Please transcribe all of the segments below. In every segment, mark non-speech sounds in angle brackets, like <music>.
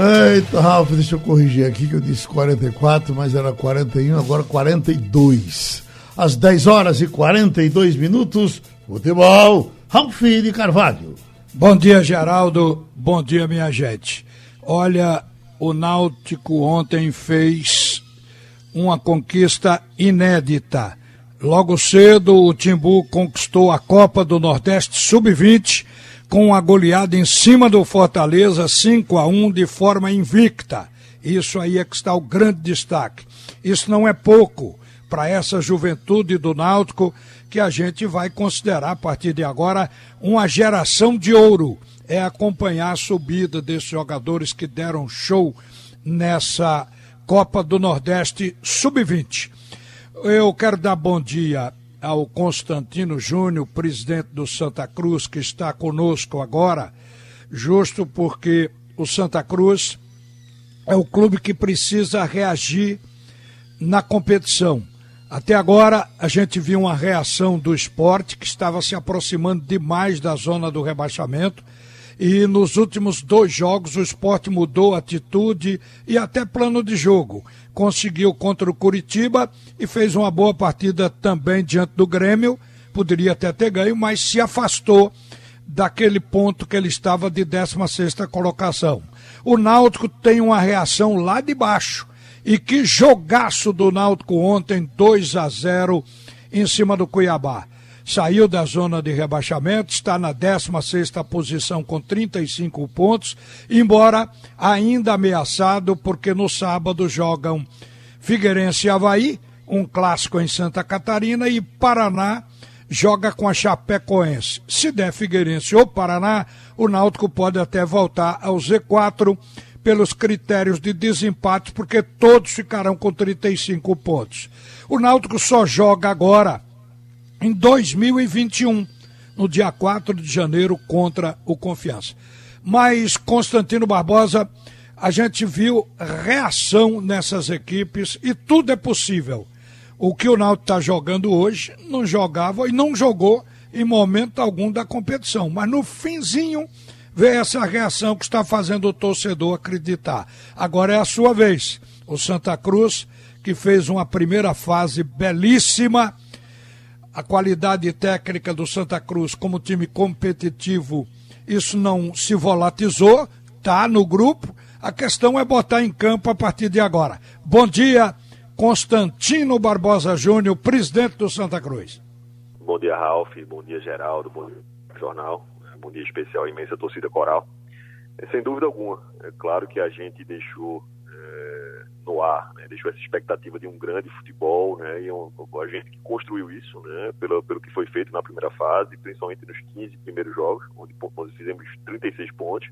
Eita, Ralf, deixa eu corrigir aqui que eu disse 44, mas era 41, agora 42. Às 10 horas e 42 minutos, futebol, Ralf de Carvalho. Bom dia, Geraldo. Bom dia, minha gente. Olha, o Náutico ontem fez uma conquista inédita. Logo cedo, o Timbu conquistou a Copa do Nordeste Sub-20 com uma goleada em cima do Fortaleza 5 a 1 de forma invicta. Isso aí é que está o grande destaque. Isso não é pouco para essa juventude do Náutico que a gente vai considerar a partir de agora uma geração de ouro. É acompanhar a subida desses jogadores que deram show nessa Copa do Nordeste Sub-20. Eu quero dar bom dia ao Constantino Júnior, presidente do Santa Cruz, que está conosco agora, justo porque o Santa Cruz é o clube que precisa reagir na competição. Até agora, a gente viu uma reação do esporte que estava se aproximando demais da zona do rebaixamento. E nos últimos dois jogos, o esporte mudou atitude e até plano de jogo conseguiu contra o Curitiba e fez uma boa partida também diante do Grêmio. Poderia até ter ganho, mas se afastou daquele ponto que ele estava de 16 colocação. O Náutico tem uma reação lá de baixo. E que jogaço do Náutico ontem, 2 a 0 em cima do Cuiabá saiu da zona de rebaixamento, está na 16 posição com 35 pontos, embora ainda ameaçado, porque no sábado jogam Figueirense e Havaí, um clássico em Santa Catarina, e Paraná joga com a Chapecoense. Se der Figueirense ou Paraná, o Náutico pode até voltar ao Z4 pelos critérios de desempate, porque todos ficarão com 35 pontos. O Náutico só joga agora em 2021, no dia 4 de janeiro, contra o Confiança. Mas, Constantino Barbosa, a gente viu reação nessas equipes e tudo é possível. O que o Náutico está jogando hoje, não jogava e não jogou em momento algum da competição. Mas no finzinho veio essa reação que está fazendo o torcedor acreditar. Agora é a sua vez. O Santa Cruz, que fez uma primeira fase belíssima a qualidade técnica do Santa Cruz como time competitivo, isso não se volatizou, tá no grupo. A questão é botar em campo a partir de agora. Bom dia, Constantino Barbosa Júnior, presidente do Santa Cruz. Bom dia, Ralf. Bom dia, Geraldo. Bom dia, jornal. Bom dia especial, imensa torcida coral. É, sem dúvida alguma. É claro que a gente deixou no ar, né? deixou essa expectativa de um grande futebol, né? E um, a gente que construiu isso, né? Pelo, pelo que foi feito na primeira fase, principalmente nos 15 primeiros jogos, onde, onde fizemos 36 pontos,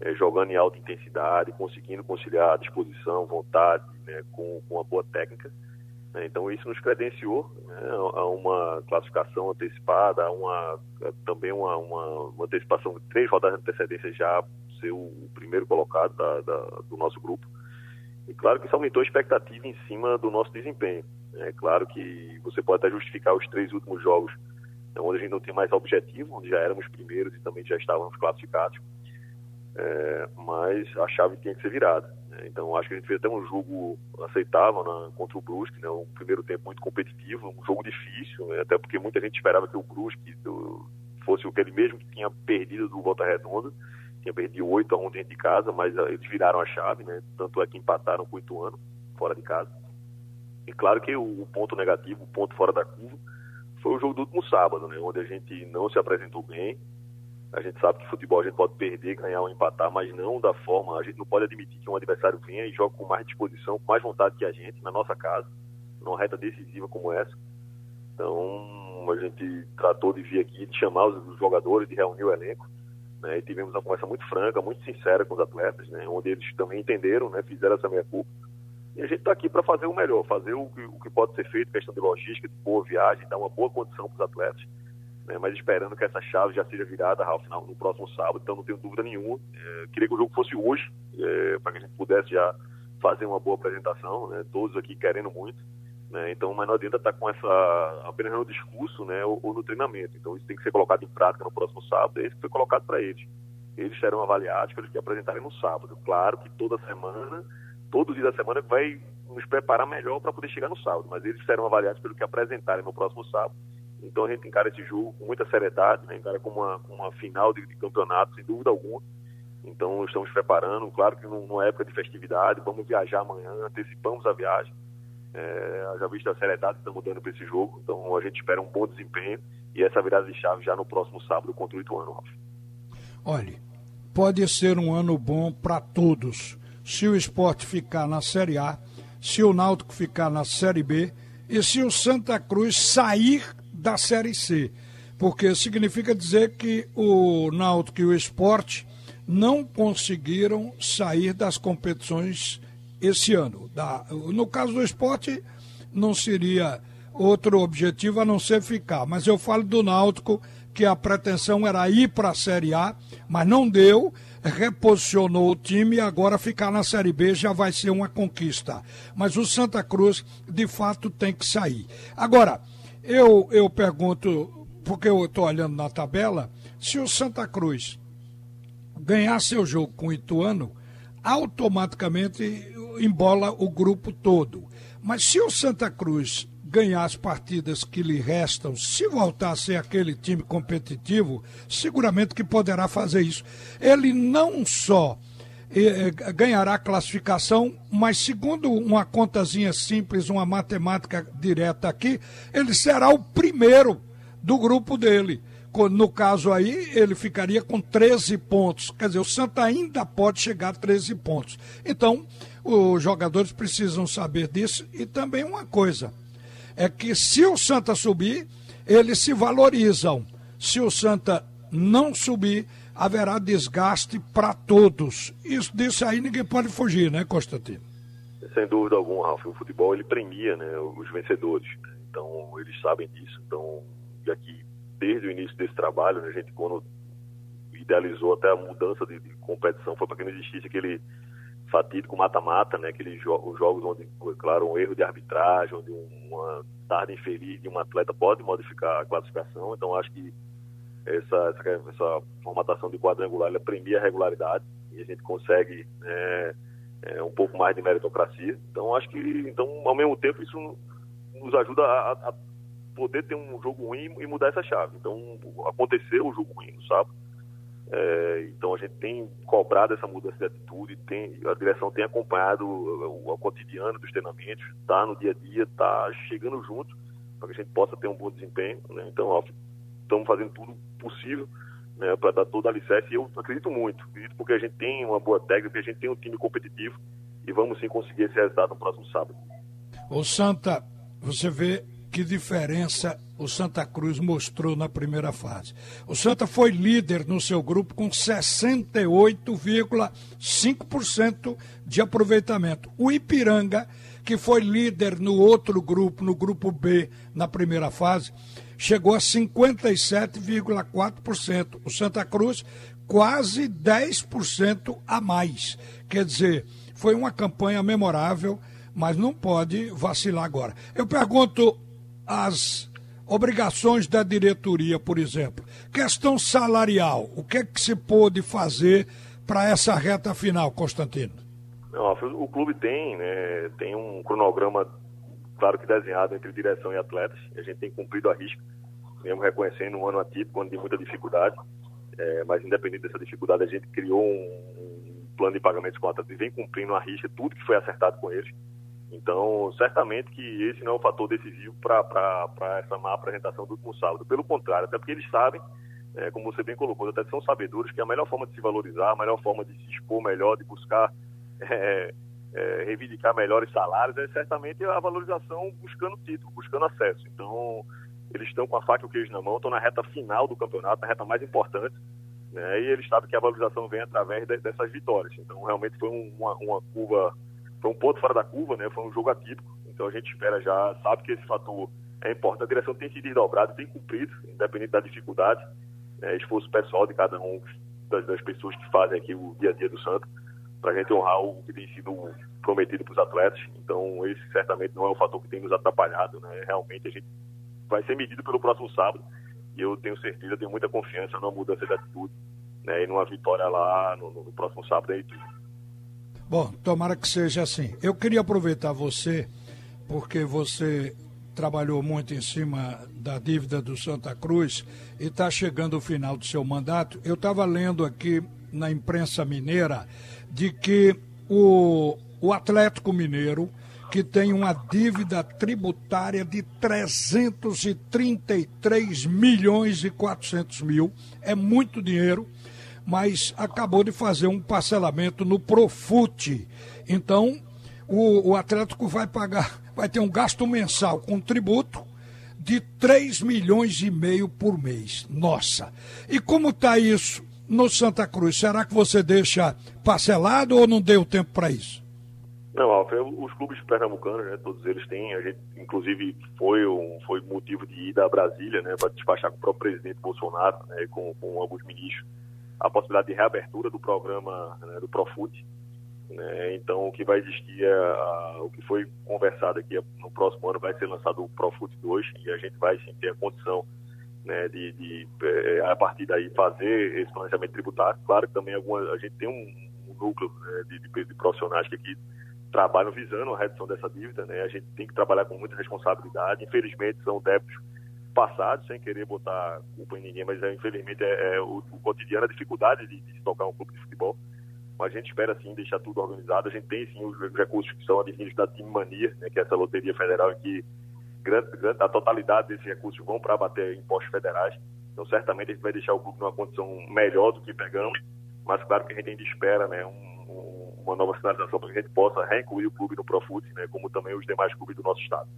é, jogando em alta intensidade, conseguindo conciliar a disposição, vontade, né? com, com uma boa técnica. Né? Então isso nos credenciou né? a uma classificação antecipada, a uma, também uma, uma, uma antecipação de três rodadas de antecedência já ser o primeiro colocado da, da, do nosso grupo. E claro que isso aumentou a expectativa em cima do nosso desempenho. É claro que você pode até justificar os três últimos jogos, né, onde a gente não tem mais objetivo, onde já éramos primeiros e também já estávamos classificados. É, mas a chave tinha que ser virada. Né? Então acho que a gente fez até um jogo aceitável né, contra o Brusque, né? um primeiro tempo muito competitivo, um jogo difícil, né? até porque muita gente esperava que o Brusque do, fosse aquele mesmo que tinha perdido do Volta Redonda tinha perdido 8 a 1 dentro de casa, mas uh, eles viraram a chave, né? Tanto é que empataram com o Ituano, fora de casa. E claro que o, ponto negativo, o ponto fora da curva, foi o jogo do último sábado, né? Onde a gente não se apresentou bem. A gente sabe que futebol a gente pode perder, ganhar ou empatar, mas não da forma. A gente não pode admitir que um adversário venha e jogue com mais disposição, com mais vontade que a gente, na nossa casa, numa reta decisiva como essa. Então, a gente tratou de vir aqui, de chamar os jogadores, de reunir o elenco né, e tivemos uma conversa muito franca, muito sincera com os atletas, né, onde eles também entenderam, né, fizeram essa minha culpa. E a gente está aqui para fazer o melhor, fazer o que, o que, pode ser feito, questão de logística, de boa viagem, dar uma boa condição para os atletas, né, mas esperando que essa chave já seja virada final no próximo sábado, então não tenho dúvida nenhuma. É, queria que o jogo fosse hoje, é, para que a gente pudesse já fazer uma boa apresentação, né, todos aqui querendo muito. Né? Então, mas não adianta estar tá com essa apenas no discurso né? Ou, ou, no treinamento. Então, isso tem que ser colocado em prática no próximo sábado. É isso que foi colocado para eles. eles serão avaliados pelos que apresentarem no sábado. Claro que toda semana, todo dia da semana vai nos preparar melhor para poder chegar no sábado, mas eles serão avaliados pelo que apresentarem no próximo sábado. Então a gente encara esse jogo com muita seriedade, né? encara como uma, uma final de, de, campeonato, sem dúvida alguma. Então estamos preparando, claro que numa época de festividade, vamos viajar amanhã, antecipamos a viagem. É, já visto a seriedade que estamos dando para esse jogo, então a gente espera um bom desempenho e essa virada de chave já no próximo sábado contra o Ituano, Ralf. Olhe, pode ser um ano bom para todos. Se o esporte ficar na Série A, se o Náutico ficar na Série B e se o Santa Cruz sair da Série C. Porque significa dizer que o Náutico e o esporte não conseguiram sair das competições esse ano. Da, no caso do esporte, não seria outro objetivo a não ser ficar. Mas eu falo do Náutico, que a pretensão era ir para a Série A, mas não deu, reposicionou o time e agora ficar na Série B já vai ser uma conquista. Mas o Santa Cruz, de fato, tem que sair. Agora, eu, eu pergunto, porque eu estou olhando na tabela, se o Santa Cruz ganhar seu jogo com o Ituano, automaticamente embola o grupo todo. Mas se o Santa Cruz ganhar as partidas que lhe restam, se voltar a ser aquele time competitivo, seguramente que poderá fazer isso. Ele não só eh, ganhará classificação, mas segundo uma contazinha simples, uma matemática direta aqui, ele será o primeiro do grupo dele. No caso aí, ele ficaria com 13 pontos. Quer dizer, o Santa ainda pode chegar a 13 pontos. Então, os jogadores precisam saber disso. E também uma coisa: é que se o Santa subir, eles se valorizam. Se o Santa não subir, haverá desgaste para todos. Isso disso aí ninguém pode fugir, né, Constantino? Sem dúvida alguma, Ralf. O futebol ele premia né, os vencedores. Então, eles sabem disso. Então, e aqui, desde o início desse trabalho, né, a gente, quando idealizou até a mudança de, de competição, foi para que não existisse aquele fatídico mata-mata, né? Aqueles jo os jogos onde, claro, um erro de arbitragem, onde uma tarde infeliz de um atleta pode modificar a classificação. Então, acho que essa, essa, essa formatação de quadrangular ela premia a regularidade e a gente consegue né, é, um pouco mais de meritocracia. Então, acho que, então, ao mesmo tempo, isso nos ajuda a, a poder ter um jogo ruim e mudar essa chave. Então, aconteceu o jogo ruim no sábado é, então a gente tem cobrado essa mudança de atitude, tem, a direção tem acompanhado o, o, cotidiano dos treinamentos, está no dia a dia, está chegando junto para que a gente possa ter um bom desempenho. Né? Então, estamos fazendo tudo possível né, para dar todo a alicerce e eu acredito muito, acredito porque a gente tem uma boa técnica, a gente tem um time competitivo e vamos sim conseguir esse resultado no próximo sábado. O Santa, você vê que diferença o Santa Cruz mostrou na primeira fase. O Santa foi líder no seu grupo com 68,5% de aproveitamento. O Ipiranga, que foi líder no outro grupo, no grupo B, na primeira fase, chegou a 57,4%. O Santa Cruz, quase 10% a mais. Quer dizer, foi uma campanha memorável, mas não pode vacilar agora. Eu pergunto as obrigações da diretoria, por exemplo. Questão salarial, o que é que se pôde fazer para essa reta final, Constantino? O clube tem, né, tem um cronograma, claro que desenhado entre direção e atletas, a gente tem cumprido a risca, mesmo reconhecendo um ano atípico, um ano de muita dificuldade, é, mas independente dessa dificuldade, a gente criou um, um plano de pagamentos com atletas e vem cumprindo a risca tudo que foi acertado com eles. Então, certamente que esse não é o fator decisivo para essa má apresentação do último sábado. Pelo contrário, até porque eles sabem, é, como você bem colocou, até são sabedores que a melhor forma de se valorizar, a melhor forma de se expor melhor, de buscar <laughs> é, é, reivindicar melhores salários, é certamente a valorização buscando título, buscando acesso. Então, eles estão com a faca e o queijo na mão, estão na reta final do campeonato, na reta mais importante, né, e eles sabem que a valorização vem através de, dessas vitórias. Então, realmente foi uma, uma curva foi um ponto fora da curva, né? Foi um jogo atípico. Então a gente espera já, sabe que esse fator é importante. A direção tem sido desdobrada, tem cumprido, independente da dificuldade, né, esforço pessoal de cada um das, das, pessoas que fazem aqui o dia a dia do Santo, para a gente honrar o que tem sido prometido para os atletas. Então esse certamente não é o fator que tem nos atrapalhado, né? Realmente a gente vai ser medido pelo próximo sábado e eu tenho certeza, tenho muita confiança na mudança de atitude né, e numa vitória lá no, no próximo sábado Itu. Bom, tomara que seja assim. Eu queria aproveitar você, porque você trabalhou muito em cima da dívida do Santa Cruz e está chegando o final do seu mandato. Eu estava lendo aqui na imprensa mineira de que o, o Atlético Mineiro, que tem uma dívida tributária de 333 milhões e 400 mil, é muito dinheiro, mas acabou de fazer um parcelamento no Profute. Então, o, o Atlético vai pagar, <laughs> vai ter um gasto mensal com tributo de 3 milhões e meio por mês. Nossa! E como está isso no Santa Cruz? Será que você deixa parcelado ou não deu tempo para isso? Não, Alfred, os clubes pernambucanos, né, todos eles têm, a gente inclusive foi um foi motivo de ida a Brasília, né, para despachar com o próprio presidente Bolsonaro, né, com, com alguns ministros, a possibilidade de reabertura do programa né, do Profut, né? Então, o que vai existir, é, a, o que foi conversado aqui no próximo ano, vai ser lançado o Profut 2 e a gente vai sim ter a condição né, de, de, é, a partir daí, fazer esse planejamento tributário. Claro que também alguma, a gente tem um, um núcleo né, de, de, de, profissionais que aqui trabalham visando a redução dessa dívida. Né? A gente tem que trabalhar com muita responsabilidade. Infelizmente, são débitos passados, sem querer botar culpa em ninguém, mas é, infelizmente é, é o, o, cotidiano, a dificuldade de, de tocar um clube de futebol mas a gente espera sim deixar tudo organizado. A gente tem sim os recursos que são adquiridos da Team Mania, né, que é essa loteria federal em que grande, grande, a totalidade desses recursos vão para bater impostos federais. Então certamente a gente vai deixar o clube numa condição melhor do que pegamos, mas claro que a gente ainda espera né, um, um, uma nova sinalização para que a gente possa reincluir o clube no Profut, né, como também os demais clubes do nosso estado.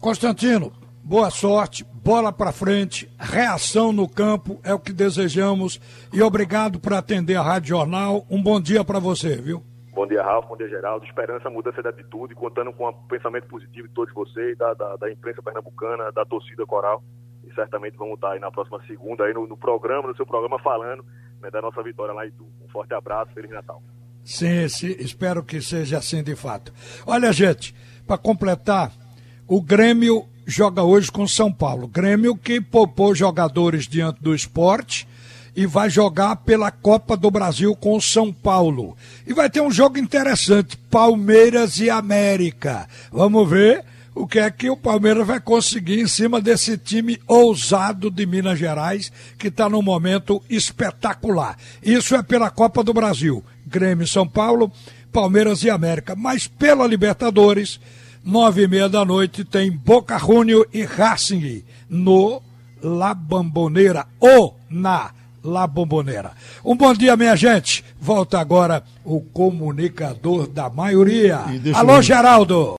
Constantino, boa sorte, bola para frente, reação no campo é o que desejamos e obrigado por atender a Rádio Jornal. Um bom dia para você, viu? Bom dia, Ralf, bom dia, Geraldo. Esperança, mudança de atitude, contando com o pensamento positivo de todos vocês, da, da, da, imprensa pernambucana, da torcida coral. E certamente vamos estar aí na próxima segunda, aí no, no programa, no seu programa, falando né, da nossa vitória lá em Itu. Um forte abraço, Feliz Natal. Sim, sim, espero que seja assim de fato. Olha, gente, para completar, o Grêmio joga hoje com São Paulo. Grêmio que poupou jogadores diante do esporte e vai jogar pela Copa do Brasil com São Paulo. E vai ter um jogo interessante, Palmeiras e América. Vamos ver o que é que o Palmeiras vai conseguir em cima desse time ousado de Minas Gerais, que está num momento espetacular. Isso é pela Copa do Brasil. Grêmio São Paulo, Palmeiras e América. Mas pela Libertadores, nove e meia da noite, tem Boca Juniors e Racing no La Bamboneira, ou na La Bombonera. Um bom dia, minha gente. Volta agora o comunicador da maioria. Alô, Geraldo.